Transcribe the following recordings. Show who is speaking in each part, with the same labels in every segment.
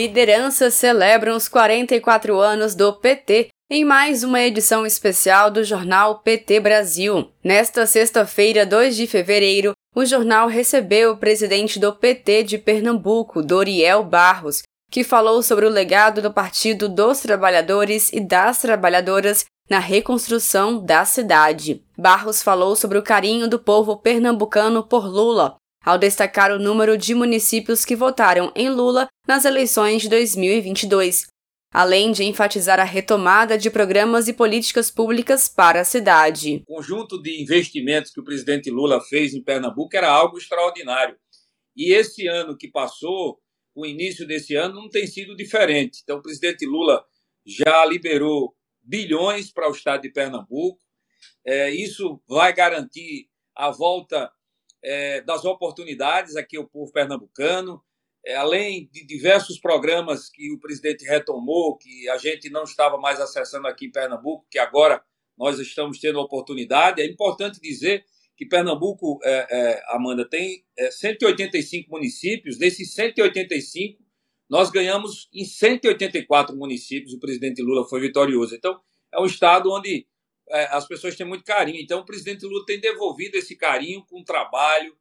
Speaker 1: Lideranças celebram os 44 anos do PT em mais uma edição especial do jornal PT Brasil. Nesta sexta-feira, 2 de fevereiro, o jornal recebeu o presidente do PT de Pernambuco, Doriel Barros, que falou sobre o legado do Partido dos Trabalhadores e das Trabalhadoras na reconstrução da cidade. Barros falou sobre o carinho do povo pernambucano por Lula, ao destacar o número de municípios que votaram em Lula nas eleições de 2022, além de enfatizar a retomada de programas e políticas públicas para a cidade.
Speaker 2: O conjunto de investimentos que o presidente Lula fez em Pernambuco era algo extraordinário. E esse ano que passou, o início desse ano, não tem sido diferente. Então, o presidente Lula já liberou bilhões para o estado de Pernambuco. É, isso vai garantir a volta é, das oportunidades aqui ao povo pernambucano, é, além de diversos programas que o presidente retomou, que a gente não estava mais acessando aqui em Pernambuco, que agora nós estamos tendo oportunidade. É importante dizer que Pernambuco, é, é Amanda, tem 185 é, municípios, desses 185, nós ganhamos em 184 municípios, o presidente Lula foi vitorioso. Então, é um estado onde as pessoas têm muito carinho. Então, o presidente Lula tem devolvido esse carinho com trabalho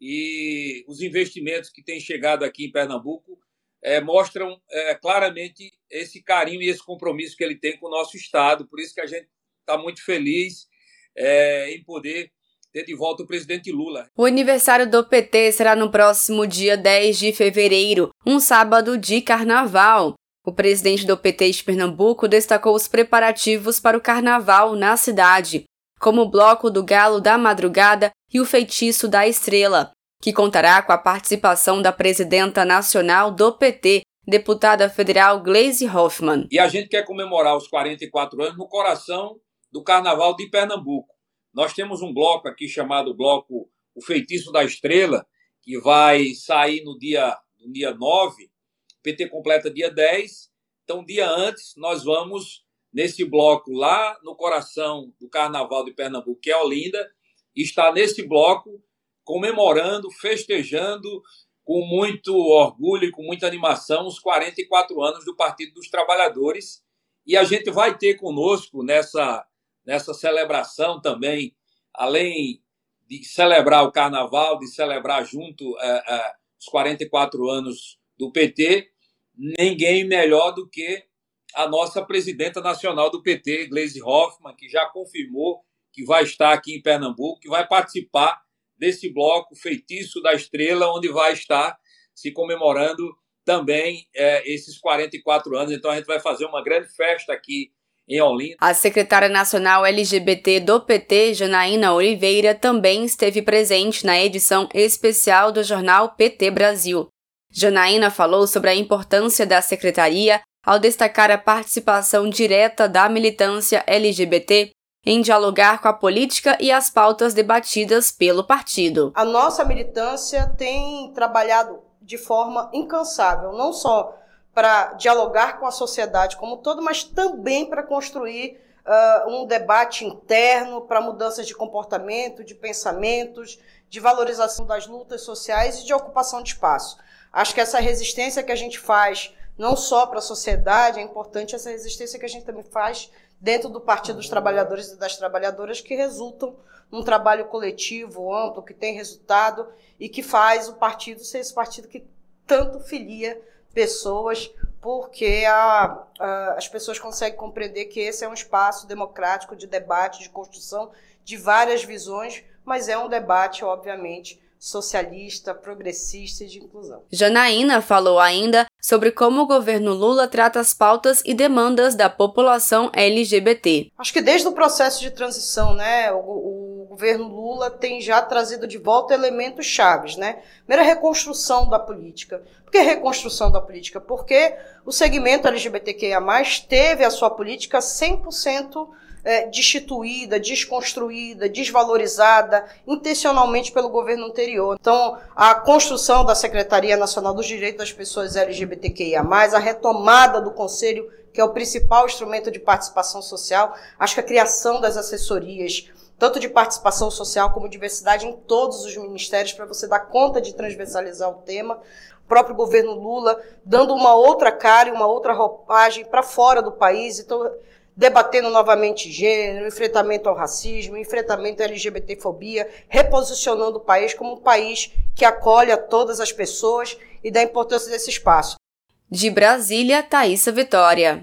Speaker 2: e os investimentos que têm chegado aqui em Pernambuco é, mostram é, claramente esse carinho e esse compromisso que ele tem com o nosso Estado. Por isso que a gente está muito feliz é, em poder ter de volta o presidente Lula.
Speaker 1: O aniversário do PT será no próximo dia 10 de fevereiro, um sábado de carnaval. O presidente do PT de Pernambuco destacou os preparativos para o carnaval na cidade, como o Bloco do Galo da Madrugada e o Feitiço da Estrela, que contará com a participação da presidenta nacional do PT, deputada federal Gleisi Hoffmann.
Speaker 2: E a gente quer comemorar os 44 anos no coração do Carnaval de Pernambuco. Nós temos um bloco aqui chamado Bloco O Feitiço da Estrela, que vai sair no dia, no dia 9 PT completa dia 10, então, dia antes, nós vamos nesse bloco lá no coração do Carnaval de Pernambuco, que é Olinda, e está nesse bloco comemorando, festejando com muito orgulho e com muita animação os 44 anos do Partido dos Trabalhadores. E a gente vai ter conosco nessa, nessa celebração também, além de celebrar o Carnaval, de celebrar junto é, é, os 44 anos do PT, ninguém melhor do que a nossa presidenta nacional do PT, Gleisi Hoffmann, que já confirmou que vai estar aqui em Pernambuco, que vai participar desse bloco Feitiço da Estrela, onde vai estar se comemorando também é, esses 44 anos. Então a gente vai fazer uma grande festa aqui em Olinda.
Speaker 1: A secretária nacional LGBT do PT, Janaína Oliveira, também esteve presente na edição especial do jornal PT Brasil. Janaína falou sobre a importância da secretaria ao destacar a participação direta da militância LGBT em dialogar com a política e as pautas debatidas pelo partido.
Speaker 3: A nossa militância tem trabalhado de forma incansável, não só para dialogar com a sociedade como um todo, mas também para construir uh, um debate interno para mudanças de comportamento, de pensamentos, de valorização das lutas sociais e de ocupação de espaço. Acho que essa resistência que a gente faz, não só para a sociedade, é importante essa resistência que a gente também faz dentro do Partido dos Trabalhadores e das Trabalhadoras, que resultam num trabalho coletivo, amplo, que tem resultado e que faz o partido ser esse partido que tanto filia pessoas, porque a, a, as pessoas conseguem compreender que esse é um espaço democrático de debate, de construção de várias visões, mas é um debate, obviamente, socialista, progressista e de inclusão.
Speaker 1: Janaína falou ainda sobre como o governo Lula trata as pautas e demandas da população LGBT.
Speaker 3: Acho que desde o processo de transição, né, o, o governo Lula tem já trazido de volta elementos chaves, né? Primeiro, a reconstrução da política. Por que reconstrução da política? Porque o segmento LGBTQIA+, teve a sua política 100% é, destituída, desconstruída, desvalorizada intencionalmente pelo governo anterior. Então, a construção da Secretaria Nacional dos Direitos das Pessoas LGBTQIA, a retomada do Conselho, que é o principal instrumento de participação social, acho que a criação das assessorias tanto de participação social como diversidade em todos os ministérios, para você dar conta de transversalizar o tema. O próprio governo Lula dando uma outra cara e uma outra roupagem para fora do país. Então, debatendo novamente gênero, enfrentamento ao racismo, enfrentamento à LGBTfobia, reposicionando o país como um país que acolhe a todas as pessoas e da importância desse espaço.
Speaker 1: De Brasília, Thaisa Vitória.